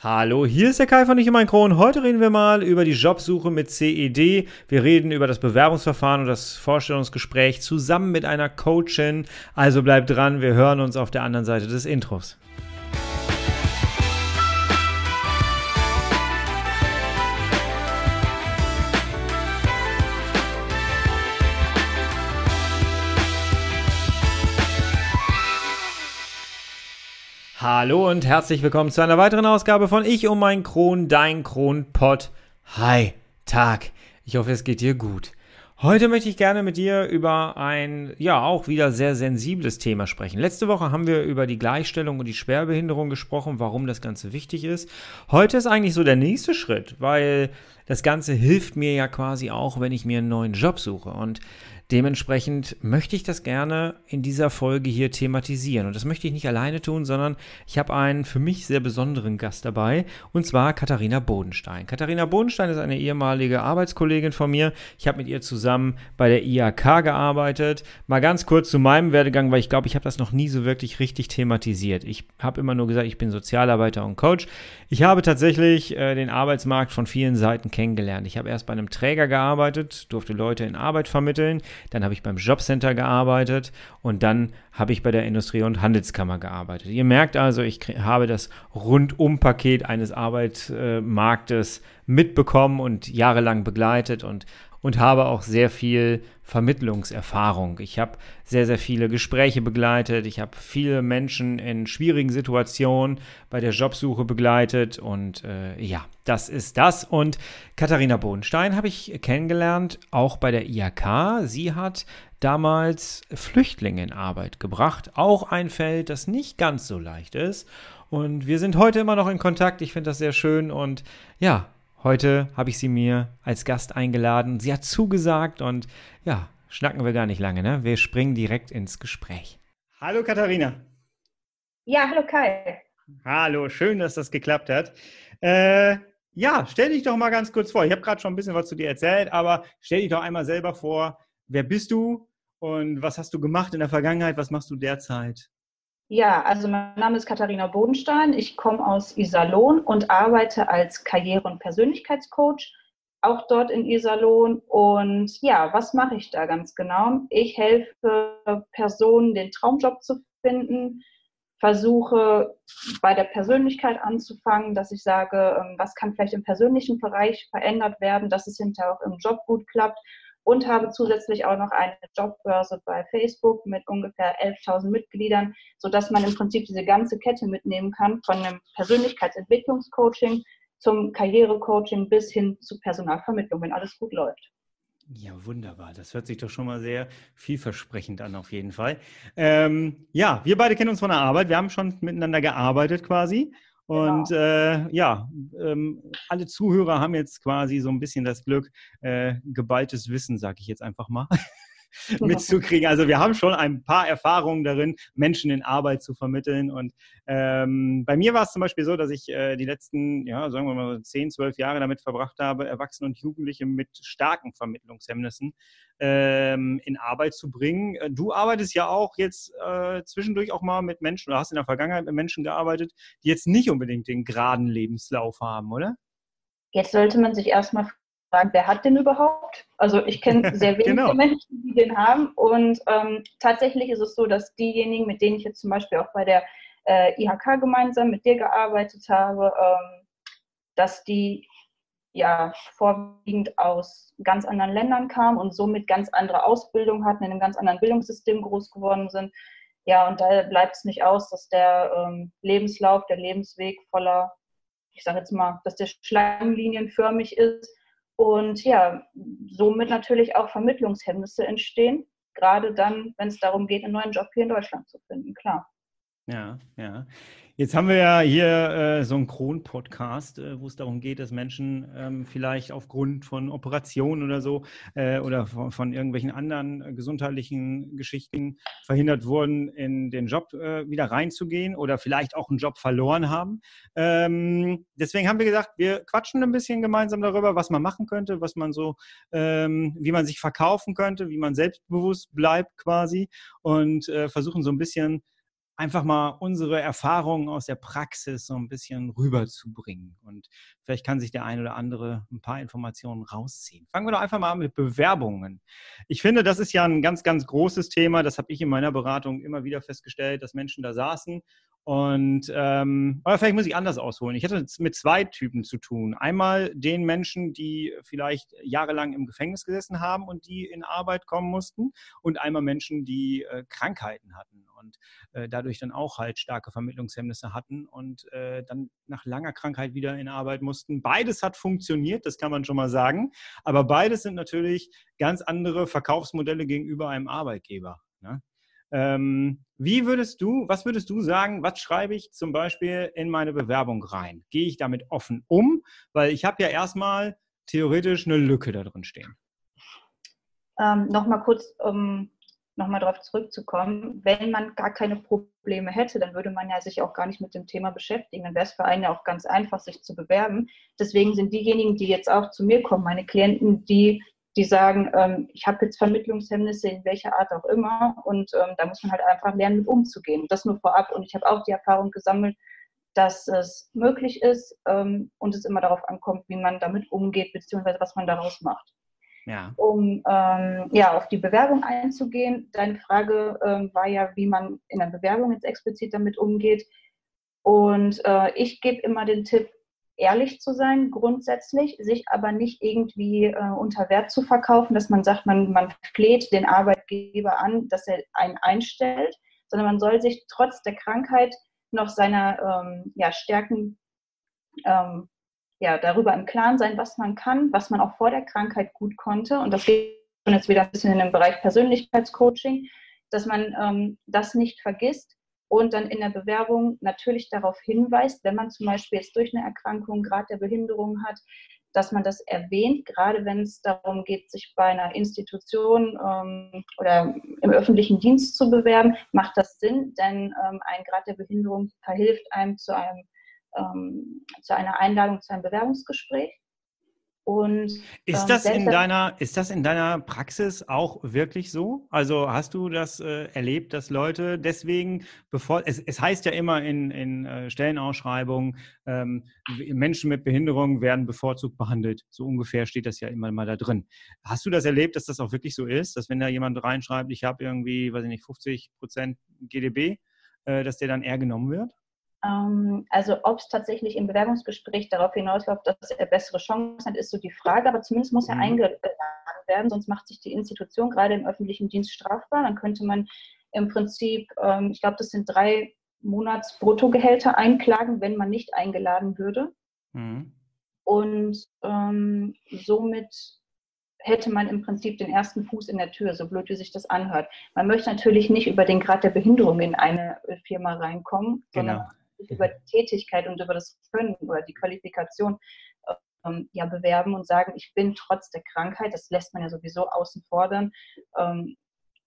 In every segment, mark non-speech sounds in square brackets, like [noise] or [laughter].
Hallo, hier ist der Kai von in mein Kron. Heute reden wir mal über die Jobsuche mit CED. Wir reden über das Bewerbungsverfahren und das Vorstellungsgespräch zusammen mit einer Coachin. Also bleibt dran, wir hören uns auf der anderen Seite des Intros. Hallo und herzlich willkommen zu einer weiteren Ausgabe von Ich um mein Kron, dein Kronpott. Hi, Tag. Ich hoffe, es geht dir gut. Heute möchte ich gerne mit dir über ein, ja, auch wieder sehr sensibles Thema sprechen. Letzte Woche haben wir über die Gleichstellung und die Schwerbehinderung gesprochen, warum das Ganze wichtig ist. Heute ist eigentlich so der nächste Schritt, weil das Ganze hilft mir ja quasi auch, wenn ich mir einen neuen Job suche. Und Dementsprechend möchte ich das gerne in dieser Folge hier thematisieren. Und das möchte ich nicht alleine tun, sondern ich habe einen für mich sehr besonderen Gast dabei, und zwar Katharina Bodenstein. Katharina Bodenstein ist eine ehemalige Arbeitskollegin von mir. Ich habe mit ihr zusammen bei der IAK gearbeitet. Mal ganz kurz zu meinem Werdegang, weil ich glaube, ich habe das noch nie so wirklich richtig thematisiert. Ich habe immer nur gesagt, ich bin Sozialarbeiter und Coach. Ich habe tatsächlich äh, den Arbeitsmarkt von vielen Seiten kennengelernt. Ich habe erst bei einem Träger gearbeitet, durfte Leute in Arbeit vermitteln dann habe ich beim Jobcenter gearbeitet und dann habe ich bei der Industrie- und Handelskammer gearbeitet. Ihr merkt also, ich habe das Rundumpaket eines Arbeitsmarktes mitbekommen und jahrelang begleitet und und habe auch sehr viel Vermittlungserfahrung. Ich habe sehr, sehr viele Gespräche begleitet. Ich habe viele Menschen in schwierigen Situationen bei der Jobsuche begleitet. Und äh, ja, das ist das. Und Katharina Bodenstein habe ich kennengelernt, auch bei der IAK. Sie hat damals Flüchtlinge in Arbeit gebracht. Auch ein Feld, das nicht ganz so leicht ist. Und wir sind heute immer noch in Kontakt. Ich finde das sehr schön. Und ja, Heute habe ich sie mir als Gast eingeladen. Sie hat zugesagt und ja, schnacken wir gar nicht lange, ne? Wir springen direkt ins Gespräch. Hallo Katharina. Ja, hallo Kai. Hallo, schön, dass das geklappt hat. Äh, ja, stell dich doch mal ganz kurz vor. Ich habe gerade schon ein bisschen was zu dir erzählt, aber stell dich doch einmal selber vor. Wer bist du und was hast du gemacht in der Vergangenheit? Was machst du derzeit? Ja, also mein Name ist Katharina Bodenstein. Ich komme aus Iserlohn und arbeite als Karriere- und Persönlichkeitscoach, auch dort in Iserlohn. Und ja, was mache ich da ganz genau? Ich helfe Personen, den Traumjob zu finden, versuche bei der Persönlichkeit anzufangen, dass ich sage, ähm, was kann vielleicht im persönlichen Bereich verändert werden, dass es hinterher auch im Job gut klappt und habe zusätzlich auch noch eine Jobbörse bei Facebook mit ungefähr 11.000 Mitgliedern, sodass man im Prinzip diese ganze Kette mitnehmen kann, von einem Persönlichkeitsentwicklungscoaching zum Karrierecoaching bis hin zu Personalvermittlung, wenn alles gut läuft. Ja, wunderbar. Das hört sich doch schon mal sehr vielversprechend an, auf jeden Fall. Ähm, ja, wir beide kennen uns von der Arbeit. Wir haben schon miteinander gearbeitet quasi. Und genau. äh, ja, ähm, alle Zuhörer haben jetzt quasi so ein bisschen das Glück, äh, geballtes Wissen, sage ich jetzt einfach mal, [laughs] [laughs] mitzukriegen. Also wir haben schon ein paar Erfahrungen darin, Menschen in Arbeit zu vermitteln. Und ähm, bei mir war es zum Beispiel so, dass ich äh, die letzten, ja, sagen wir mal, 10, 12 Jahre damit verbracht habe, Erwachsene und Jugendliche mit starken Vermittlungshemmnissen ähm, in Arbeit zu bringen. Äh, du arbeitest ja auch jetzt äh, zwischendurch auch mal mit Menschen oder hast in der Vergangenheit mit Menschen gearbeitet, die jetzt nicht unbedingt den geraden Lebenslauf haben, oder? Jetzt sollte man sich erstmal fragen, wer hat den überhaupt? Also ich kenne [laughs] sehr wenige genau. Menschen, die den haben. Und ähm, tatsächlich ist es so, dass diejenigen, mit denen ich jetzt zum Beispiel auch bei der äh, IHK gemeinsam mit dir gearbeitet habe, ähm, dass die ja vorwiegend aus ganz anderen Ländern kamen und somit ganz andere Ausbildung hatten, in einem ganz anderen Bildungssystem groß geworden sind. Ja, und da bleibt es nicht aus, dass der ähm, Lebenslauf, der Lebensweg voller, ich sage jetzt mal, dass der schlangenlinienförmig ist und ja, somit natürlich auch Vermittlungshemmnisse entstehen, gerade dann, wenn es darum geht, einen neuen Job hier in Deutschland zu finden, klar. Ja, ja. Jetzt haben wir ja hier äh, so einen Kron-Podcast, äh, wo es darum geht, dass Menschen ähm, vielleicht aufgrund von Operationen oder so äh, oder von, von, irgendwelchen anderen äh, gesundheitlichen Geschichten verhindert wurden, in den Job äh, wieder reinzugehen oder vielleicht auch einen Job verloren haben. Ähm, deswegen haben wir gesagt, wir quatschen ein bisschen gemeinsam darüber, was man machen könnte, was man so, ähm, wie man sich verkaufen könnte, wie man selbstbewusst bleibt quasi und äh, versuchen so ein bisschen einfach mal unsere Erfahrungen aus der Praxis so ein bisschen rüberzubringen. Und vielleicht kann sich der ein oder andere ein paar Informationen rausziehen. Fangen wir doch einfach mal an mit Bewerbungen. Ich finde, das ist ja ein ganz, ganz großes Thema. Das habe ich in meiner Beratung immer wieder festgestellt, dass Menschen da saßen und ähm, aber vielleicht muss ich anders ausholen. Ich hatte mit zwei Typen zu tun. Einmal den Menschen, die vielleicht jahrelang im Gefängnis gesessen haben und die in Arbeit kommen mussten, und einmal Menschen, die äh, Krankheiten hatten und äh, dadurch dann auch halt starke Vermittlungshemmnisse hatten und äh, dann nach langer Krankheit wieder in Arbeit mussten. Beides hat funktioniert, das kann man schon mal sagen. Aber beides sind natürlich ganz andere Verkaufsmodelle gegenüber einem Arbeitgeber. Ne? Ähm, wie würdest du, was würdest du sagen, was schreibe ich zum Beispiel in meine Bewerbung rein? Gehe ich damit offen um? Weil ich habe ja erstmal theoretisch eine Lücke da drin stehen. Ähm, Nochmal kurz, um nochmal darauf zurückzukommen, wenn man gar keine Probleme hätte, dann würde man ja sich auch gar nicht mit dem Thema beschäftigen. Dann wäre es für einen ja auch ganz einfach, sich zu bewerben. Deswegen sind diejenigen, die jetzt auch zu mir kommen, meine Klienten, die die sagen, ähm, ich habe jetzt Vermittlungshemmnisse in welcher Art auch immer und ähm, da muss man halt einfach lernen, mit umzugehen. Das nur vorab und ich habe auch die Erfahrung gesammelt, dass es möglich ist ähm, und es immer darauf ankommt, wie man damit umgeht, beziehungsweise was man daraus macht. Ja. Um ähm, ja, auf die Bewerbung einzugehen, deine Frage ähm, war ja, wie man in der Bewerbung jetzt explizit damit umgeht. Und äh, ich gebe immer den Tipp, ehrlich zu sein, grundsätzlich, sich aber nicht irgendwie äh, unter Wert zu verkaufen, dass man sagt, man, man fleht den Arbeitgeber an, dass er einen einstellt, sondern man soll sich trotz der Krankheit noch seiner ähm, ja, Stärken ähm, ja, darüber im Klaren sein, was man kann, was man auch vor der Krankheit gut konnte. Und das geht jetzt wieder ein bisschen in den Bereich Persönlichkeitscoaching, dass man ähm, das nicht vergisst und dann in der Bewerbung natürlich darauf hinweist, wenn man zum Beispiel jetzt durch eine Erkrankung Grad der Behinderung hat, dass man das erwähnt, gerade wenn es darum geht, sich bei einer Institution ähm, oder im öffentlichen Dienst zu bewerben, macht das Sinn, denn ähm, ein Grad der Behinderung verhilft einem zu, einem, ähm, zu einer Einladung zu einem Bewerbungsgespräch. Und, ist, ähm, das in deiner, ist das in deiner Praxis auch wirklich so? Also hast du das äh, erlebt, dass Leute deswegen, bevor, es, es heißt ja immer in, in äh, Stellenausschreibungen, ähm, Menschen mit Behinderung werden bevorzugt behandelt. So ungefähr steht das ja immer mal da drin. Hast du das erlebt, dass das auch wirklich so ist, dass wenn da jemand reinschreibt, ich habe irgendwie, weiß ich nicht, 50 Prozent GDB, äh, dass der dann eher genommen wird? Ähm, also ob es tatsächlich im Bewerbungsgespräch darauf hinausläuft, dass er bessere Chancen hat, ist so die Frage. Aber zumindest muss er mhm. eingeladen werden, sonst macht sich die Institution gerade im öffentlichen Dienst strafbar. Dann könnte man im Prinzip, ähm, ich glaube, das sind drei Monats Bruttogehälter einklagen, wenn man nicht eingeladen würde. Mhm. Und ähm, somit hätte man im Prinzip den ersten Fuß in der Tür, so blöd wie sich das anhört. Man möchte natürlich nicht über den Grad der Behinderung in eine Firma reinkommen, genau. sondern sich über die Tätigkeit und über das Können oder die Qualifikation ähm, ja bewerben und sagen, ich bin trotz der Krankheit, das lässt man ja sowieso außen fordern, ähm,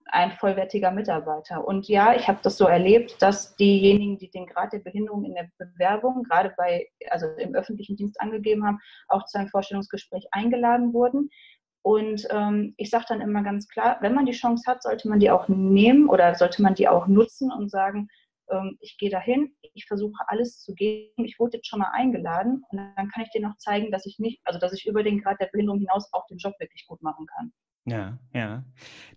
ein vollwertiger Mitarbeiter. Und ja, ich habe das so erlebt, dass diejenigen, die den Grad der Behinderung in der Bewerbung, gerade bei, also im öffentlichen Dienst angegeben haben, auch zu einem Vorstellungsgespräch eingeladen wurden. Und ähm, ich sage dann immer ganz klar, wenn man die Chance hat, sollte man die auch nehmen oder sollte man die auch nutzen und sagen, ähm, ich gehe dahin, ich versuche alles zu geben, ich wurde jetzt schon mal eingeladen und dann kann ich dir noch zeigen, dass ich nicht, also dass ich über den Grad der Behinderung hinaus auch den Job wirklich gut machen kann. Ja, ja.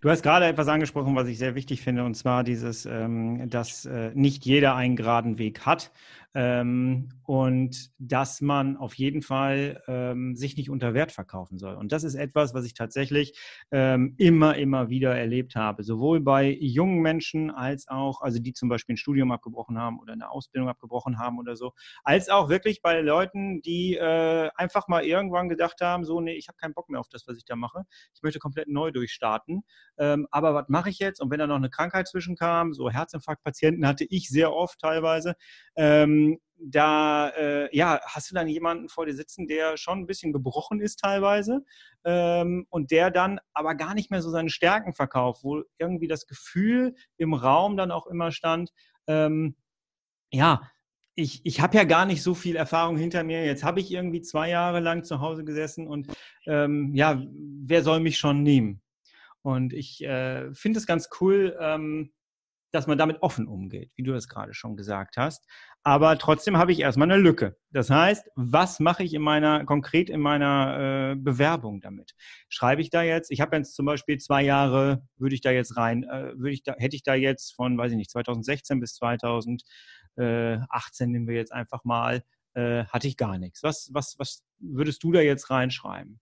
Du hast gerade etwas angesprochen, was ich sehr wichtig finde, und zwar dieses, ähm, dass äh, nicht jeder einen geraden Weg hat ähm, und dass man auf jeden Fall ähm, sich nicht unter Wert verkaufen soll. Und das ist etwas, was ich tatsächlich ähm, immer, immer wieder erlebt habe, sowohl bei jungen Menschen als auch, also die zum Beispiel ein Studium abgebrochen haben oder eine Ausbildung abgebrochen haben oder so, als auch wirklich bei Leuten, die äh, einfach mal irgendwann gedacht haben, so, nee, ich habe keinen Bock mehr auf das, was ich da mache. Ich möchte komplett neu durchstarten. Ähm, aber was mache ich jetzt? Und wenn da noch eine Krankheit zwischenkam, so Herzinfarktpatienten hatte ich sehr oft teilweise, ähm, da äh, ja, hast du dann jemanden vor dir sitzen, der schon ein bisschen gebrochen ist teilweise ähm, und der dann aber gar nicht mehr so seine Stärken verkauft, wo irgendwie das Gefühl im Raum dann auch immer stand, ähm, ja, ich, ich habe ja gar nicht so viel Erfahrung hinter mir. Jetzt habe ich irgendwie zwei Jahre lang zu Hause gesessen und ähm, ja, wer soll mich schon nehmen? Und ich äh, finde es ganz cool, ähm, dass man damit offen umgeht, wie du das gerade schon gesagt hast. Aber trotzdem habe ich erstmal eine Lücke. Das heißt, was mache ich in meiner, konkret in meiner äh, Bewerbung damit? Schreibe ich da jetzt, ich habe jetzt zum Beispiel zwei Jahre, würde ich da jetzt rein, äh, würde ich da, hätte ich da jetzt von, weiß ich nicht, 2016 bis 2018 nehmen wir jetzt einfach mal, äh, hatte ich gar nichts. Was, was, was würdest du da jetzt reinschreiben?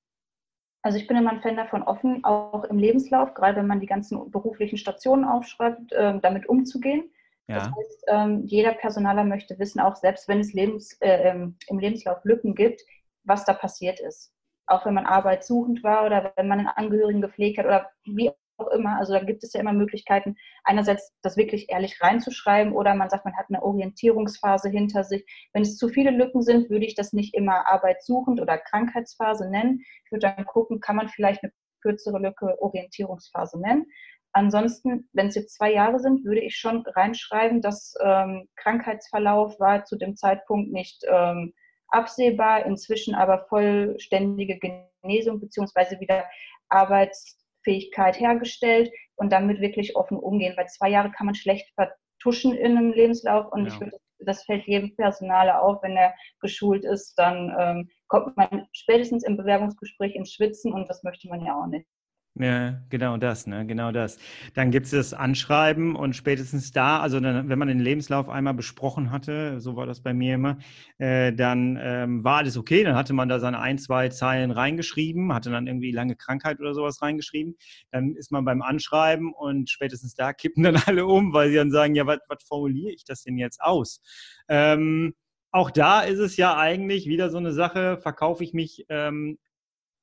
Also ich bin immer ein Fan davon, offen, auch im Lebenslauf, gerade wenn man die ganzen beruflichen Stationen aufschreibt, äh, damit umzugehen. Ja. Das heißt, ähm, jeder Personaler möchte wissen, auch selbst wenn es Lebens, äh, ähm, im Lebenslauf Lücken gibt, was da passiert ist. Auch wenn man arbeitssuchend war oder wenn man einen Angehörigen gepflegt hat oder wie auch immer. Also da gibt es ja immer Möglichkeiten, einerseits das wirklich ehrlich reinzuschreiben oder man sagt, man hat eine Orientierungsphase hinter sich. Wenn es zu viele Lücken sind, würde ich das nicht immer arbeitssuchend oder Krankheitsphase nennen. Ich würde dann gucken, kann man vielleicht eine kürzere Lücke Orientierungsphase nennen. Ansonsten, wenn es jetzt zwei Jahre sind, würde ich schon reinschreiben, dass ähm, Krankheitsverlauf war zu dem Zeitpunkt nicht ähm, absehbar, inzwischen aber vollständige Genesung bzw. wieder Arbeits Fähigkeit hergestellt und damit wirklich offen umgehen, weil zwei Jahre kann man schlecht vertuschen in einem Lebenslauf und ja. ich würde, das fällt jedem Personaler auf, wenn er geschult ist, dann ähm, kommt man spätestens im Bewerbungsgespräch ins Schwitzen und das möchte man ja auch nicht. Ja, genau das, ne? genau das. Dann gibt es das Anschreiben und spätestens da, also dann, wenn man den Lebenslauf einmal besprochen hatte, so war das bei mir immer, äh, dann ähm, war alles okay, dann hatte man da seine ein, zwei Zeilen reingeschrieben, hatte dann irgendwie lange Krankheit oder sowas reingeschrieben. Dann ist man beim Anschreiben und spätestens da kippen dann [laughs] alle um, weil sie dann sagen, ja, was formuliere ich das denn jetzt aus? Ähm, auch da ist es ja eigentlich wieder so eine Sache, verkaufe ich mich ähm,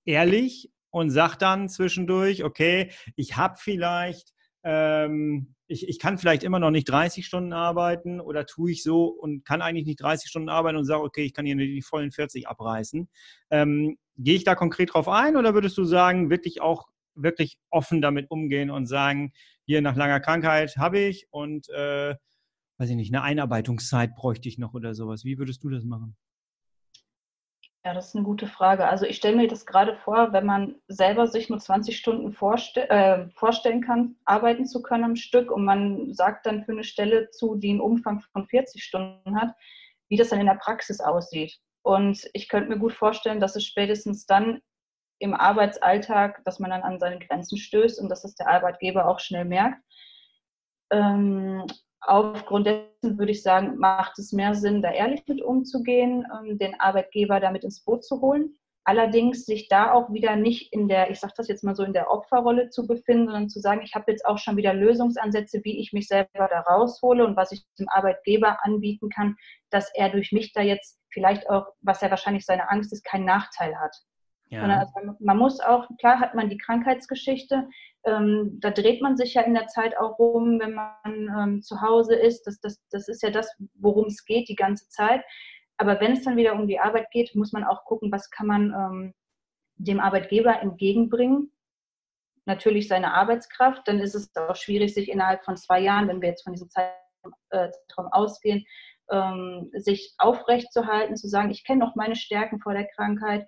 ehrlich und sag dann zwischendurch, okay, ich habe vielleicht, ähm, ich, ich kann vielleicht immer noch nicht 30 Stunden arbeiten oder tue ich so und kann eigentlich nicht 30 Stunden arbeiten und sage, okay, ich kann hier die vollen 40 abreißen. Ähm, Gehe ich da konkret drauf ein oder würdest du sagen, wirklich auch wirklich offen damit umgehen und sagen, hier nach langer Krankheit habe ich und äh, weiß ich nicht, eine Einarbeitungszeit bräuchte ich noch oder sowas. Wie würdest du das machen? Ja, das ist eine gute Frage. Also ich stelle mir das gerade vor, wenn man selber sich nur 20 Stunden vorste äh, vorstellen kann, arbeiten zu können am Stück und man sagt dann für eine Stelle zu, die einen Umfang von 40 Stunden hat, wie das dann in der Praxis aussieht. Und ich könnte mir gut vorstellen, dass es spätestens dann im Arbeitsalltag, dass man dann an seine Grenzen stößt und dass es der Arbeitgeber auch schnell merkt. Ähm, Aufgrund dessen würde ich sagen, macht es mehr Sinn, da ehrlich mit umzugehen, ähm, den Arbeitgeber damit ins Boot zu holen. Allerdings sich da auch wieder nicht in der, ich sage das jetzt mal so, in der Opferrolle zu befinden, sondern zu sagen, ich habe jetzt auch schon wieder Lösungsansätze, wie ich mich selber da raushole und was ich dem Arbeitgeber anbieten kann, dass er durch mich da jetzt vielleicht auch, was ja wahrscheinlich seine Angst ist, keinen Nachteil hat. Ja. Also man muss auch, klar hat man die Krankheitsgeschichte, ähm, da dreht man sich ja in der Zeit auch rum, wenn man ähm, zu Hause ist. Das, das, das ist ja das, worum es geht die ganze Zeit. Aber wenn es dann wieder um die Arbeit geht, muss man auch gucken, was kann man ähm, dem Arbeitgeber entgegenbringen. Natürlich seine Arbeitskraft, dann ist es auch schwierig, sich innerhalb von zwei Jahren, wenn wir jetzt von diesem Zeitraum, äh, Zeitraum ausgehen, ähm, sich aufrechtzuerhalten, zu sagen, ich kenne noch meine Stärken vor der Krankheit,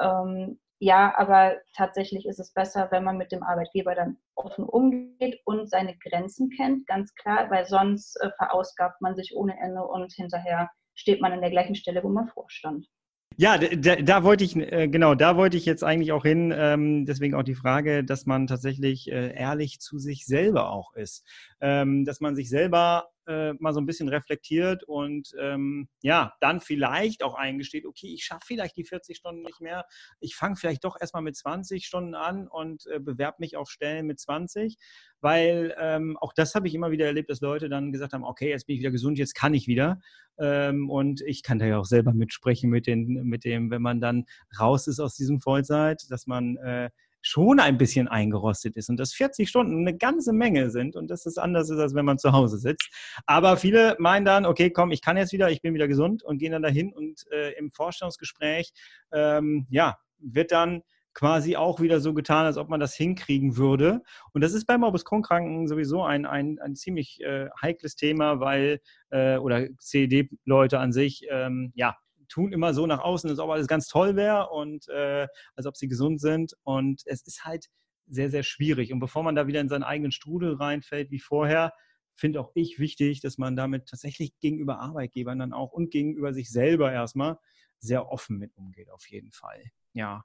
ähm, ja, aber tatsächlich ist es besser, wenn man mit dem Arbeitgeber dann offen umgeht und seine Grenzen kennt, ganz klar, weil sonst äh, verausgabt man sich ohne Ende und hinterher steht man an der gleichen Stelle, wo man vorstand. Ja, da, da, wollte ich, äh, genau, da wollte ich jetzt eigentlich auch hin. Ähm, deswegen auch die Frage, dass man tatsächlich äh, ehrlich zu sich selber auch ist. Ähm, dass man sich selber äh, mal so ein bisschen reflektiert und ähm, ja, dann vielleicht auch eingesteht, okay, ich schaffe vielleicht die 40 Stunden nicht mehr. Ich fange vielleicht doch erstmal mit 20 Stunden an und äh, bewerbe mich auf Stellen mit 20, weil ähm, auch das habe ich immer wieder erlebt, dass Leute dann gesagt haben, okay, jetzt bin ich wieder gesund, jetzt kann ich wieder. Ähm, und ich kann da ja auch selber mitsprechen mit, den, mit dem, wenn man dann raus ist aus diesem Vollzeit, dass man äh, schon ein bisschen eingerostet ist und dass 40 Stunden eine ganze Menge sind und dass es anders ist, als wenn man zu Hause sitzt. Aber viele meinen dann, okay, komm, ich kann jetzt wieder, ich bin wieder gesund und gehen dann dahin und äh, im Vorstellungsgespräch, ähm, ja, wird dann quasi auch wieder so getan, als ob man das hinkriegen würde. Und das ist bei Morbus Crohn-Kranken sowieso ein, ein, ein ziemlich äh, heikles Thema, weil, äh, oder CED-Leute an sich, ähm, ja, tun immer so nach außen, als ob alles ganz toll wäre und äh, als ob sie gesund sind. Und es ist halt sehr, sehr schwierig. Und bevor man da wieder in seinen eigenen Strudel reinfällt wie vorher, finde auch ich wichtig, dass man damit tatsächlich gegenüber Arbeitgebern dann auch und gegenüber sich selber erstmal sehr offen mit umgeht, auf jeden Fall. Ja.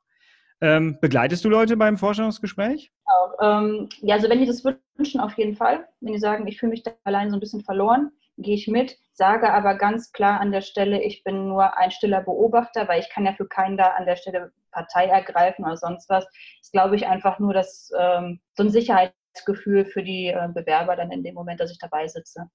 Ähm, begleitest du Leute beim Vorstellungsgespräch? Auch, ähm, ja, also wenn die das wünschen, auf jeden Fall. Wenn die sagen, ich fühle mich da allein so ein bisschen verloren, gehe ich mit, sage aber ganz klar an der Stelle, ich bin nur ein stiller Beobachter, weil ich kann ja für keinen da an der Stelle Partei ergreifen oder sonst was. Das glaube ich einfach nur, dass ähm, so ein Sicherheitsgefühl für die äh, Bewerber dann in dem Moment, dass ich dabei sitze.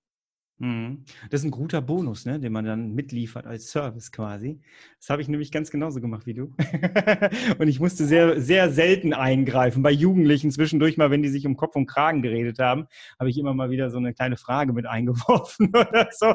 Mhm. Das ist ein guter Bonus, ne, den man dann mitliefert als Service quasi. Das habe ich nämlich ganz genauso gemacht wie du. [laughs] und ich musste sehr, sehr selten eingreifen. Bei Jugendlichen zwischendurch mal, wenn die sich um Kopf und Kragen geredet haben, habe ich immer mal wieder so eine kleine Frage mit eingeworfen [laughs] oder so.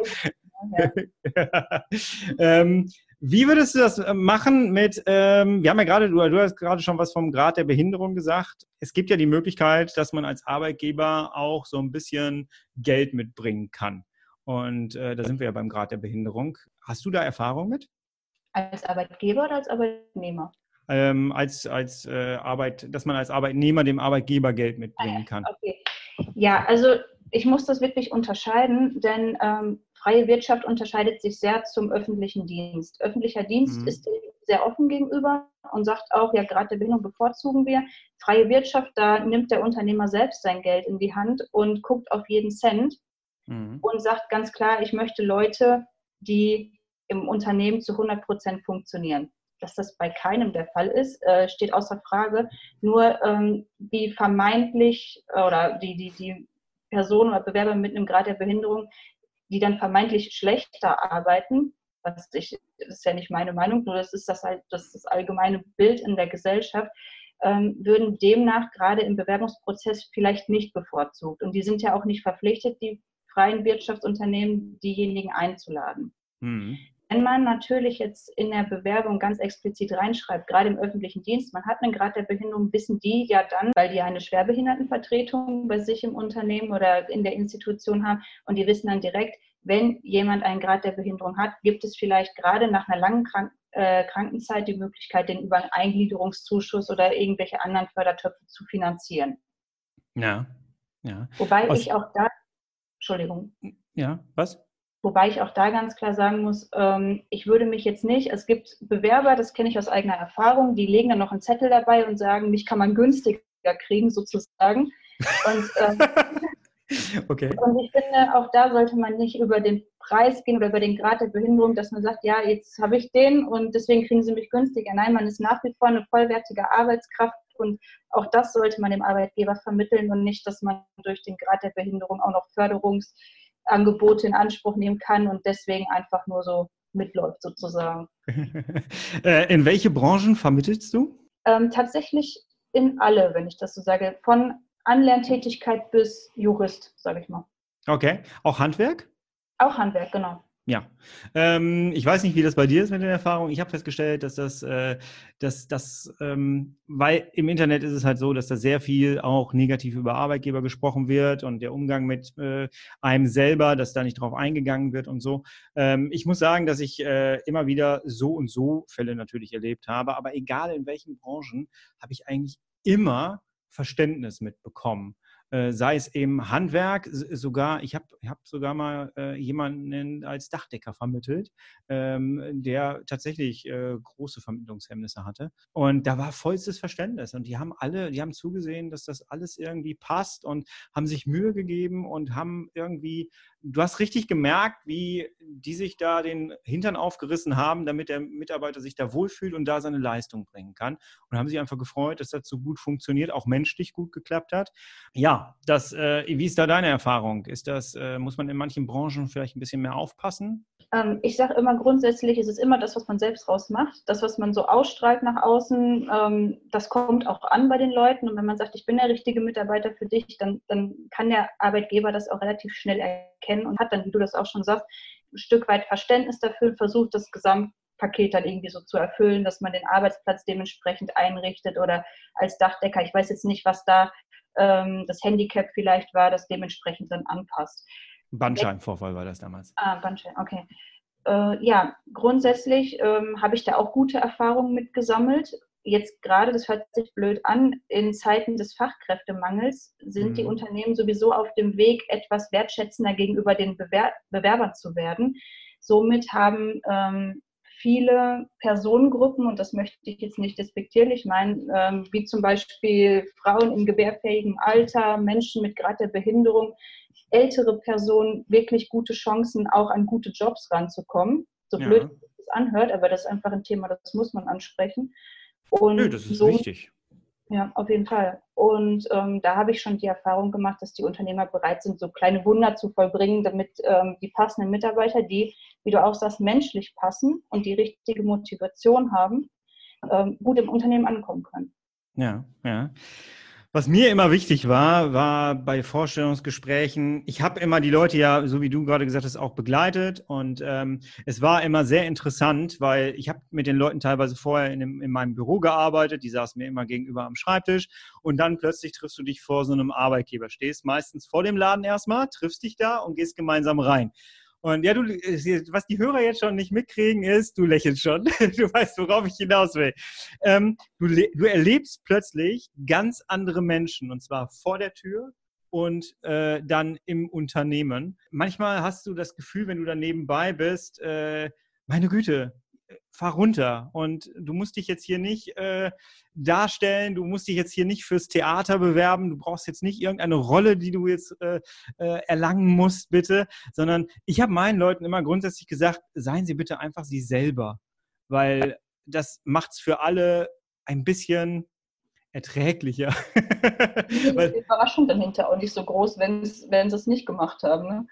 Ja. [laughs] ähm, wie würdest du das äh, machen mit, ähm, wir haben ja gerade, du, du hast gerade schon was vom Grad der Behinderung gesagt. Es gibt ja die Möglichkeit, dass man als Arbeitgeber auch so ein bisschen Geld mitbringen kann. Und äh, da sind wir ja beim Grad der Behinderung. Hast du da Erfahrung mit? Als Arbeitgeber oder als Arbeitnehmer? Ähm, als als äh, Arbeit, dass man als Arbeitnehmer dem Arbeitgeber Geld mitbringen kann. Okay. Ja, also ich muss das wirklich unterscheiden, denn ähm, freie Wirtschaft unterscheidet sich sehr zum öffentlichen Dienst. Öffentlicher Dienst mhm. ist sehr offen gegenüber und sagt auch, ja, gerade der Bildung bevorzugen wir. Freie Wirtschaft, da nimmt der Unternehmer selbst sein Geld in die Hand und guckt auf jeden Cent mhm. und sagt ganz klar, ich möchte Leute, die im Unternehmen zu 100 Prozent funktionieren. Dass das bei keinem der Fall ist, äh, steht außer Frage. Nur ähm, die vermeintlich äh, oder die, die, die Personen oder Bewerber mit einem Grad der Behinderung, die dann vermeintlich schlechter arbeiten, was ich, das ist ja nicht meine Meinung, nur das ist das halt das, das allgemeine Bild in der Gesellschaft, ähm, würden demnach gerade im Bewerbungsprozess vielleicht nicht bevorzugt. Und die sind ja auch nicht verpflichtet, die freien Wirtschaftsunternehmen diejenigen einzuladen. Mhm. Wenn man natürlich jetzt in der Bewerbung ganz explizit reinschreibt, gerade im öffentlichen Dienst, man hat einen Grad der Behinderung, wissen die ja dann, weil die eine Schwerbehindertenvertretung bei sich im Unternehmen oder in der Institution haben und die wissen dann direkt, wenn jemand einen Grad der Behinderung hat, gibt es vielleicht gerade nach einer langen Krank äh, Krankenzeit die Möglichkeit, den über einen Eingliederungszuschuss oder irgendwelche anderen Fördertöpfe zu finanzieren. Ja, ja. Wobei Aus ich auch da Entschuldigung. Ja, was? Wobei ich auch da ganz klar sagen muss, ähm, ich würde mich jetzt nicht, es gibt Bewerber, das kenne ich aus eigener Erfahrung, die legen dann noch einen Zettel dabei und sagen, mich kann man günstiger kriegen sozusagen. Und, ähm, [laughs] okay. und ich finde, auch da sollte man nicht über den Preis gehen oder über den Grad der Behinderung, dass man sagt, ja, jetzt habe ich den und deswegen kriegen sie mich günstiger. Nein, man ist nach wie vor eine vollwertige Arbeitskraft und auch das sollte man dem Arbeitgeber vermitteln und nicht, dass man durch den Grad der Behinderung auch noch Förderungsangebote in Anspruch nehmen kann und deswegen einfach nur so mitläuft sozusagen. [laughs] Äh, in welche Branchen vermittelst du? Ähm, tatsächlich in alle, wenn ich das so sage. Von Anlerntätigkeit bis Jurist, sage ich mal. Okay. Auch Handwerk? Auch Handwerk, genau. Ja, ähm, ich weiß nicht, wie das bei dir ist mit den Erfahrungen. Ich habe festgestellt, dass das, äh, dass das, ähm, weil im Internet ist es halt so, dass da sehr viel auch negativ über Arbeitgeber gesprochen wird und der Umgang mit äh, einem selber, dass da nicht drauf eingegangen wird und so. Ähm, ich muss sagen, dass ich äh, immer wieder so und so Fälle natürlich erlebt habe, aber egal in welchen Branchen, habe ich eigentlich immer Verständnis mitbekommen. Äh, sei es eben Handwerk, sogar, ich habe hab sogar mal äh, jemanden als Dachdecker vermittelt, ähm, der tatsächlich äh, große Vermittlungshemmnisse hatte. Und da war vollstes Verständnis. Und die haben alle, die haben zugesehen, dass das alles irgendwie passt und haben sich Mühe gegeben und haben irgendwie du hast richtig gemerkt, wie die sich da den Hintern aufgerissen haben, damit der Mitarbeiter sich da wohlfühlt und da seine Leistung bringen kann. Und haben sich einfach gefreut, dass das so gut funktioniert, auch menschlich gut geklappt hat. Ja, das, äh, wie ist da deine Erfahrung? Ist das, äh, muss man in manchen Branchen vielleicht ein bisschen mehr aufpassen? Ähm, ich sage immer grundsätzlich, ist es immer das, was man selbst rausmacht. Das, was man so ausstrahlt nach außen, ähm, das kommt auch an bei den Leuten. Und wenn man sagt, ich bin der richtige Mitarbeiter für dich, dann, dann kann der Arbeitgeber das auch relativ schnell erkennen und hat dann, wie du das auch schon sagst, ein Stück weit Verständnis dafür und versucht, das Gesamtpaket dann irgendwie so zu erfüllen, dass man den Arbeitsplatz dementsprechend einrichtet oder als Dachdecker. Ich weiß jetzt nicht, was da ähm, das Handicap vielleicht war, das dementsprechend dann anpasst. Bandscheibenvorfall war das damals. Ah, Bandschein, okay. Äh, ja, grundsätzlich ähm, habe ich da auch gute Erfahrungen mit gesammelt. jetzt gerade, das hört sich blöd an, in Zeiten des Fachkräftemangels sind mhm. die Unternehmen sowieso auf dem Weg, etwas wertschätzender gegenüber den Bewer Bewerbern zu werden. Somit haben ähm, viele Personengruppen, und das möchte ich jetzt nicht despektierlich meinen, ähm, wie zum Beispiel Frauen im gewerbfähigen Alter, Menschen mit Grad der Behinderung, ältere Personen wirklich gute Chancen, auch an gute Jobs ranzukommen. So ja. blöd es anhört, aber das ist einfach ein Thema, das muss man ansprechen. Und Nö, das ist so, wichtig. Ja, auf jeden Fall. Und ähm, da habe ich schon die Erfahrung gemacht, dass die Unternehmer bereit sind, so kleine Wunder zu vollbringen, damit ähm, die passenden Mitarbeiter, die, wie du auch sagst, menschlich passen und die richtige Motivation haben, ähm, gut im Unternehmen ankommen können. Ja, ja. Was mir immer wichtig war, war bei Vorstellungsgesprächen, ich habe immer die Leute ja, so wie du gerade gesagt hast, auch begleitet und ähm, es war immer sehr interessant, weil ich habe mit den Leuten teilweise vorher in, in, meinem Büro gearbeitet, die saßen mir immer gegenüber am Schreibtisch und dann plötzlich triffst du dich vor so einem Arbeitgeber, stehst meistens vor dem Laden erstmal, triffst dich da und gehst gemeinsam rein. Und ja, du, was die Hörer jetzt schon nicht mitkriegen, ist, du lächelst schon. [laughs] Du weißt, worauf ich hinaus will. Ähm, du, du, erlebst plötzlich ganz andere Menschen und zwar vor der Tür und äh, dann im Unternehmen. Manchmal hast du das Gefühl, wenn du da nebenbei bist, äh, meine Güte, fahr runter und du musst dich jetzt hier nicht äh, darstellen, du musst dich jetzt hier nicht fürs Theater bewerben, du brauchst jetzt nicht irgendeine Rolle, die du jetzt äh, äh, erlangen musst, bitte, sondern ich habe meinen Leuten immer grundsätzlich gesagt, seien Sie bitte einfach Sie selber, weil das macht es für alle ein bisschen erträglicher. [laughs] Weil, die Überraschung dahinter auch nicht so groß, wenn, sie es nicht gemacht haben. Ne?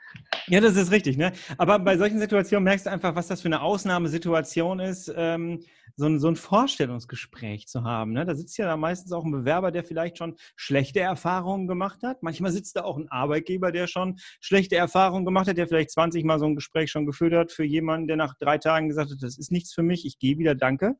Ja, das ist richtig. Ne? Aber bei solchen Situationen merkst du einfach, was das für eine Ausnahmesituation ist, ähm, so, ein, so ein Vorstellungsgespräch zu haben. Ne? Da sitzt ja da meistens auch ein Bewerber, der vielleicht schon schlechte Erfahrungen gemacht hat. Manchmal sitzt da auch ein Arbeitgeber, der schon schlechte Erfahrungen gemacht hat, der vielleicht 20 Mal so ein Gespräch schon geführt hat für jemanden, der nach drei Tagen gesagt hat, das ist nichts für mich, ich gehe wieder, danke.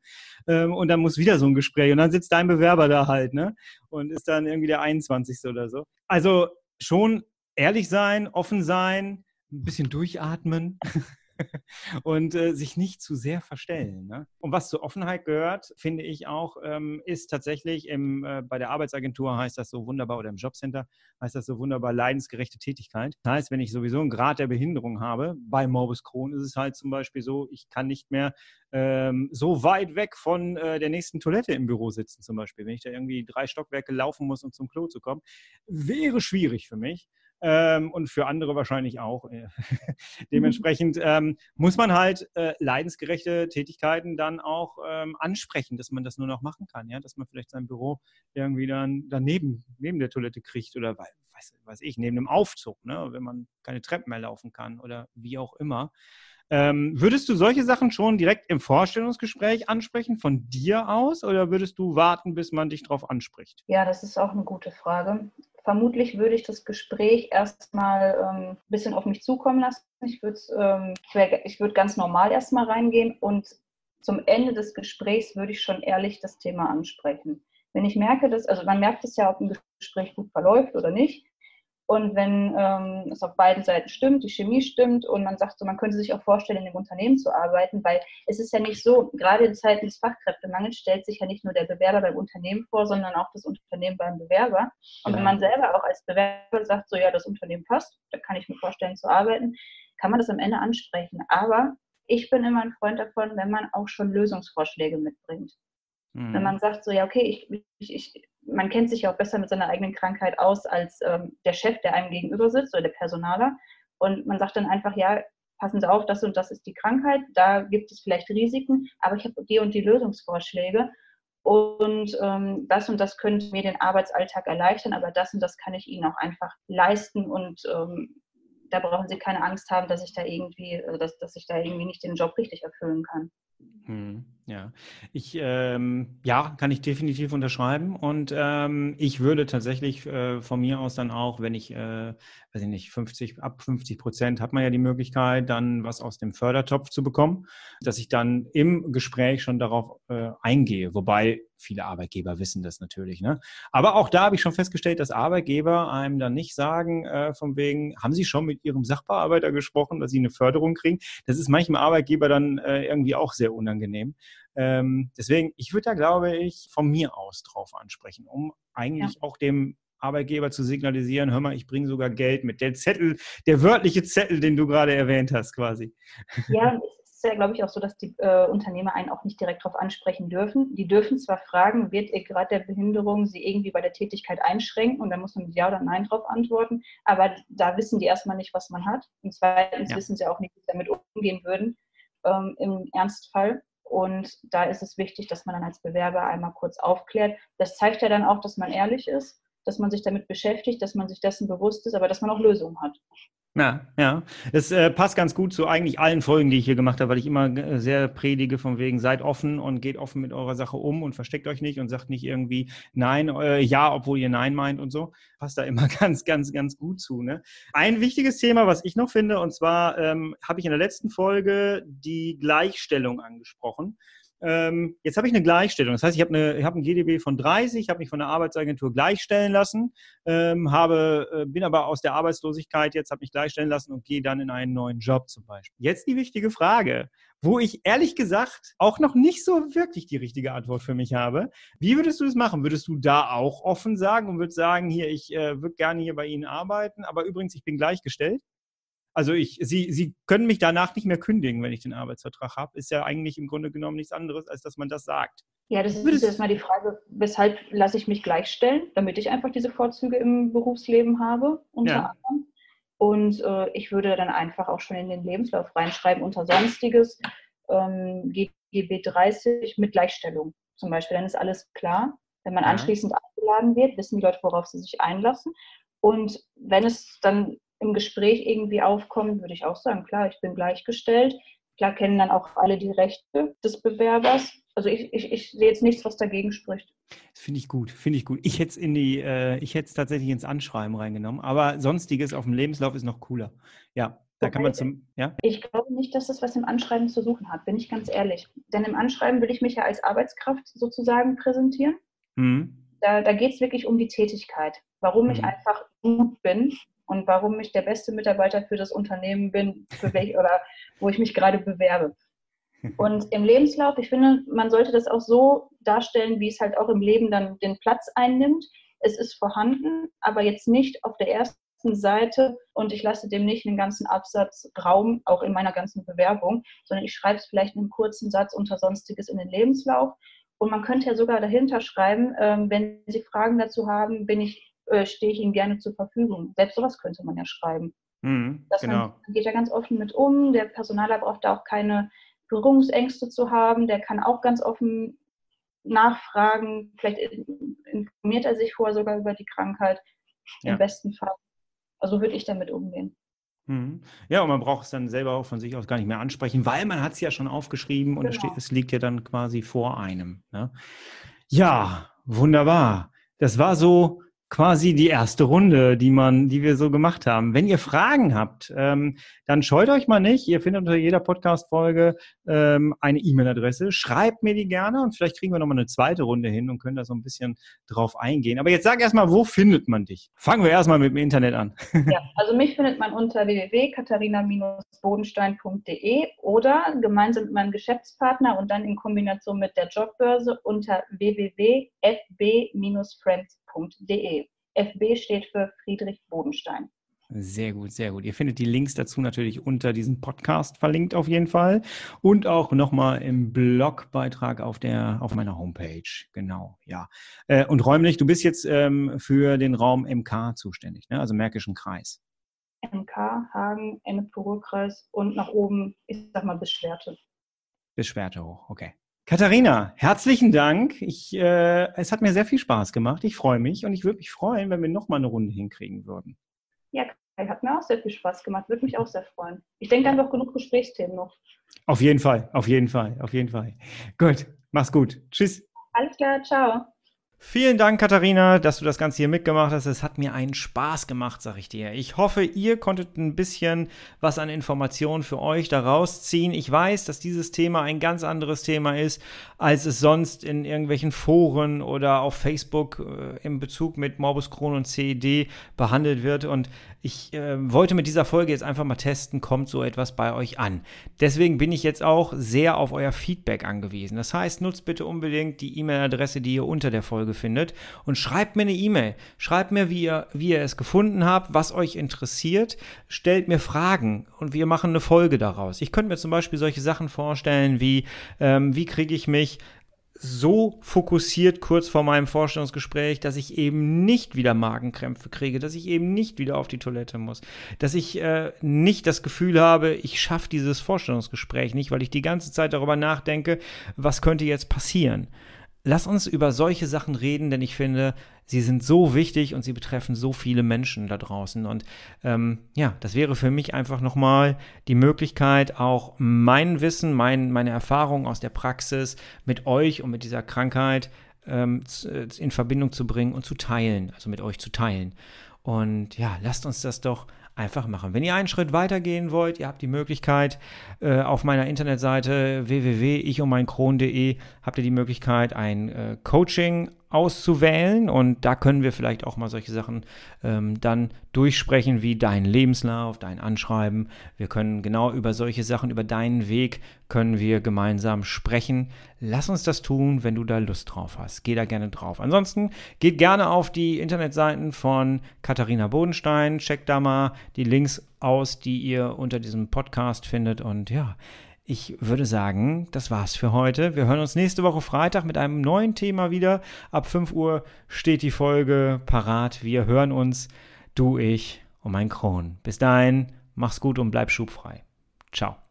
Ähm, und dann muss wieder so ein Gespräch. Und dann sitzt dein Bewerber da halt ne? und ist dann irgendwie der 21. oder so. Also schon ehrlich sein, offen sein, ein bisschen durchatmen. [laughs] [laughs] und äh, sich nicht zu sehr verstellen. Ne? Und was zur Offenheit gehört, finde ich auch, ähm, ist tatsächlich im, äh, bei der Arbeitsagentur heißt das so wunderbar oder im Jobcenter heißt das so wunderbar leidensgerechte Tätigkeit. Das heißt, wenn ich sowieso einen Grad der Behinderung habe, bei Morbus Crohn ist es halt zum Beispiel so, ich kann nicht mehr ähm, so weit weg von äh, der nächsten Toilette im Büro sitzen zum Beispiel. Wenn ich da irgendwie drei Stockwerke laufen muss, um zum Klo zu kommen, wäre schwierig für mich ähm, und für andere wahrscheinlich auch. Äh, [laughs] dementsprechend ähm, muss man halt äh, leidensgerechte Tätigkeiten dann auch ähm, ansprechen, dass man das nur noch machen kann, ja, dass man vielleicht sein Büro irgendwie dann daneben neben der Toilette kriegt oder weiß, weiß ich, neben dem Aufzug, ne, wenn man keine Treppen mehr laufen kann oder wie auch immer. Ähm, würdest du solche Sachen schon direkt im Vorstellungsgespräch ansprechen, von dir aus, oder würdest du warten, bis man dich darauf anspricht? Ja, das ist auch eine gute Frage vermutlich würde ich das Gespräch erstmal ähm, ein bisschen auf mich zukommen lassen. Ich würde ähm, ich würd ganz normal erstmal reingehen und zum Ende des Gesprächs würde ich schon ehrlich das Thema ansprechen. Wenn ich merke, dass, also man merkt es ja, ob ein Gespräch gut verläuft oder nicht. Und wenn ähm, es auf beiden Seiten stimmt, die Chemie stimmt und man sagt so, man könnte sich auch vorstellen, in dem Unternehmen zu arbeiten, weil es ist ja nicht so, gerade in Zeiten des Fachkräftemangels stellt sich ja nicht nur der Bewerber beim Unternehmen vor, sondern auch das Unternehmen beim Bewerber. Und wenn man selber auch als Bewerber sagt, so ja, das Unternehmen passt, da kann ich mir vorstellen zu arbeiten, kann man das am Ende ansprechen. Aber ich bin immer ein Freund davon, wenn man auch schon Lösungsvorschläge mitbringt. Mhm. Wenn man sagt, so ja, okay, ich, ich, ich man kennt sich ja auch besser mit seiner eigenen Krankheit aus als ähm, der Chef, der einem gegenüber sitzt oder der Personaler. Und man sagt dann einfach, ja, passen Sie auf, das und das ist die Krankheit, da gibt es vielleicht Risiken, aber ich habe die und die Lösungsvorschläge. Und ähm, das und das könnte mir den Arbeitsalltag erleichtern, aber das und das kann ich Ihnen auch einfach leisten und ähm, da brauchen Sie keine Angst haben, dass ich da irgendwie, also dass, dass ich da irgendwie nicht den Job richtig erfüllen kann. Hm, ja, ich ähm, ja, kann ich definitiv unterschreiben und ähm, ich würde tatsächlich äh, von mir aus dann auch, wenn ich, äh, weiß ich nicht, 50 ab 50 Prozent hat man ja die Möglichkeit, dann was aus dem Fördertopf zu bekommen, dass ich dann im Gespräch schon darauf äh, eingehe. Wobei viele Arbeitgeber wissen das natürlich. Ne? Aber auch da habe ich schon festgestellt, dass Arbeitgeber einem dann nicht sagen, äh, von wegen, haben Sie schon mit Ihrem Sachbearbeiter gesprochen, dass Sie eine Förderung kriegen? Das ist manchmal Arbeitgeber dann äh, irgendwie auch sehr unangenehm. Ähm, deswegen, ich würde da, glaube ich, von mir aus drauf ansprechen, um eigentlich ja. auch dem Arbeitgeber zu signalisieren, hör mal, ich bringe sogar Geld mit. Der Zettel, der wörtliche Zettel, den du gerade erwähnt hast, quasi. Ja, es ist ja, glaube ich, auch so, dass die äh, Unternehmer einen auch nicht direkt darauf ansprechen dürfen. Die dürfen zwar fragen, wird ihr gerade der Behinderung sie irgendwie bei der Tätigkeit einschränken und dann muss man mit Ja oder Nein darauf antworten, aber da wissen die erstmal nicht, was man hat. Und zweitens ja. wissen sie auch nicht, wie sie damit umgehen würden ähm, im Ernstfall. Und da ist es wichtig, dass man dann als Bewerber einmal kurz aufklärt. Das zeigt ja dann auch, dass man ehrlich ist dass man sich damit beschäftigt, dass man sich dessen bewusst ist, aber dass man auch Lösungen hat. Ja, ja. Es äh, passt ganz gut zu eigentlich allen Folgen, die ich hier gemacht habe, weil ich immer äh, sehr predige von wegen, seid offen und geht offen mit eurer Sache um und versteckt euch nicht und sagt nicht irgendwie Nein, äh, ja, obwohl ihr Nein meint und so. Passt da immer [laughs] ganz, ganz, ganz gut zu. Ne? Ein wichtiges Thema, was ich noch finde, und zwar ähm, habe ich in der letzten Folge die Gleichstellung angesprochen. Ähm, jetzt habe ich eine Gleichstellung. Das heißt, ich habe, habe ein GDB von 30, habe mich von der Arbeitsagentur gleichstellen lassen, ähm, habe, äh, bin aber aus der Arbeitslosigkeit jetzt, habe mich gleichstellen lassen und gehe dann in einen neuen Job zum Beispiel. Jetzt die wichtige Frage, wo ich ehrlich gesagt auch noch nicht so wirklich die richtige Antwort für mich habe. Wie würdest du das machen? Würdest du da auch offen sagen und würdest sagen, hier, ich äh, würde gerne hier bei Ihnen arbeiten, aber übrigens, ich bin gleichgestellt? Also ich, Sie, Sie können mich danach nicht mehr kündigen, wenn ich den Arbeitsvertrag habe. Ist ja eigentlich im Grunde genommen nichts anderes, als dass man das sagt. Ja, das ist jetzt mal die Frage, weshalb lasse ich mich gleichstellen, damit ich einfach diese Vorzüge im Berufsleben habe, unter ja. anderem. Und äh, ich würde dann einfach auch schon in den Lebenslauf reinschreiben, unter Sonstiges, ähm, GGB 30 mit Gleichstellung zum Beispiel. Dann ist alles klar. Wenn man ja. anschließend eingeladen wird, wissen die Leute, worauf sie sich einlassen. Und wenn es dann im Gespräch irgendwie aufkommt, würde ich auch sagen, klar, ich bin gleichgestellt. Klar kennen dann auch alle die Rechte des Bewerbers. Also ich, ich, ich sehe jetzt nichts, was dagegen spricht. Das finde ich gut, finde ich gut. Ich hätte es in die, äh, ich hätte es tatsächlich ins Anschreiben reingenommen, aber sonstiges auf dem Lebenslauf ist noch cooler. Ja, da kann man zum, ja? Ich glaube nicht, dass das was im Anschreiben zu suchen hat, bin ich ganz ehrlich. Denn im Anschreiben will ich mich ja als Arbeitskraft sozusagen präsentieren. Mhm. Da, da geht es wirklich um die Tätigkeit. Warum mhm. ich einfach gut bin und warum ich der beste Mitarbeiter für das Unternehmen bin, für welch, oder wo ich mich gerade bewerbe. [laughs] Und im Lebenslauf, ich finde, man sollte das auch so darstellen, wie es halt auch im Leben dann den Platz einnimmt. Es ist vorhanden, aber jetzt nicht auf der ersten Seite und ich lasse dem nicht einen ganzen Absatz Raum, auch in meiner ganzen Bewerbung, sondern ich schreibe es vielleicht in einem kurzen Satz unter Sonstiges in den Lebenslauf. Und man könnte ja sogar dahinter schreiben, ähm, wenn Sie Fragen dazu haben, bin ich äh, stehe ich Ihnen gerne zur Verfügung. Selbst sowas könnte man ja schreiben. Mhm, das genau. man geht ja ganz offen mit um. Der Personaler braucht da auch keine Berührungsängste zu haben. Der kann auch ganz offen nachfragen. Vielleicht informiert er sich vorher sogar über die Krankheit. Im ja. besten Fall. Also würde ich damit umgehen. Mhm. Ja, und man braucht es dann selber auch von sich aus gar nicht mehr ansprechen, weil man hat es ja schon aufgeschrieben und genau. es, steht, es, liegt ja dann quasi vor einem. Ne? Ja, wunderbar. Das war so quasi die erste Runde, die man, die wir so gemacht haben. Wenn ihr Fragen habt, ähm, dann scheut euch mal nicht. Ihr findet unter jeder Podcast-Folge ähm, eine E-Mail-Adresse. Schreibt mir die gerne und vielleicht kriegen wir nochmal eine zweite Runde hin und können da so ein bisschen drauf eingehen. Aber jetzt sag erstmal, wo findet man dich? Fangen wir erstmal mit dem Internet an. [laughs] Ja, also mich findet man unter www.katharina-bodenstein.de oder gemeinsam mit meinem Geschäftspartner und dann in Kombination mit der Jobbörse unter www.fb-friends.de. FB steht für Friedrich Bodenstein. Sehr gut, sehr gut. Ihr findet die Links dazu natürlich unter diesem Podcast verlinkt auf jeden Fall und auch nochmal im Blogbeitrag auf der auf meiner Homepage. Genau, ja. Äh, und räumlich, du bist jetzt ähm, für den Raum MK zuständig, ne? also Märkischen Kreis. MK, Hagen, Ennepe-Ruhr-Kreis und nach oben, ich sag mal, bis Schwerte. Bis Schwerte hoch, okay. Katharina, herzlichen Dank. Ich, äh, es hat mir sehr viel Spaß gemacht. Ich freue mich und ich würde mich freuen, wenn wir nochmal eine Runde hinkriegen würden. Ja, hat mir auch sehr viel Spaß gemacht. Würde mich auch sehr freuen. Ich denke, dann noch genug Gesprächsthemen noch. Auf jeden Fall, auf jeden Fall, auf jeden Fall. Gut, mach's gut. Tschüss. Alles klar, ciao. Vielen Dank, Katharina, dass du das Ganze hier mitgemacht hast. Es hat mir einen Spaß gemacht, sag ich dir. Ich hoffe, ihr konntet ein bisschen was an Informationen für euch daraus ziehen. Ich weiß, dass dieses Thema ein ganz anderes Thema ist, als es sonst in irgendwelchen Foren oder auf Facebook äh, im Bezug mit Morbus Crohn und CED behandelt wird. Und ich äh, wollte mit dieser Folge jetzt einfach mal testen, kommt so etwas bei euch an. Deswegen bin ich jetzt auch sehr auf euer Feedback angewiesen. Das heißt, nutzt bitte unbedingt die E-Mail-Adresse, die ihr unter der Folge findet und schreibt mir eine E-Mail. Schreibt mir, wie ihr, wie ihr es gefunden habt, was euch interessiert. Stellt mir Fragen und wir machen eine Folge daraus. Ich könnte mir zum Beispiel solche Sachen vorstellen wie, ähm, wie kriege ich mich so fokussiert kurz vor meinem Vorstellungsgespräch, dass ich eben nicht wieder Magenkrämpfe kriege, dass ich eben nicht wieder auf die Toilette muss, dass ich äh, nicht das Gefühl habe, ich schaffe dieses Vorstellungsgespräch nicht, weil ich die ganze Zeit darüber nachdenke, was könnte jetzt passieren lass uns über solche Sachen reden, denn ich finde, sie sind so wichtig und sie betreffen so viele Menschen da draußen. Und ähm, ja, das wäre für mich einfach nochmal die Möglichkeit, auch mein Wissen, mein, meine Erfahrungen aus der Praxis mit euch und mit dieser Krankheit ähm, in Verbindung zu bringen und zu teilen, also mit euch zu teilen. Und ja, lasst uns das doch einfach machen. Wenn ihr einen Schritt weiter gehen wollt, ihr habt die Möglichkeit, äh, auf meiner Internetseite www.ichummeinkron.de habt ihr die Möglichkeit, ein äh, Coaching auszuwählen und da können wir vielleicht auch mal solche Sachen ähm, dann durchsprechen wie dein Lebenslauf, dein Anschreiben. Wir können genau über solche Sachen, über deinen Weg können wir gemeinsam sprechen. Lass uns das tun, wenn du da Lust drauf hast. Geh da gerne drauf. Ansonsten geht gerne auf die Internetseiten von Katharina Bodenstein, checkt da mal die Links aus, die ihr unter diesem Podcast findet und ja, ich würde sagen, das war's für heute. Wir hören uns nächste Woche Freitag mit einem neuen Thema wieder. Ab 5 Uhr steht die Folge parat. Wir hören uns, du, ich und mein Kron. Bis dahin, mach's gut und bleib schubfrei. Ciao.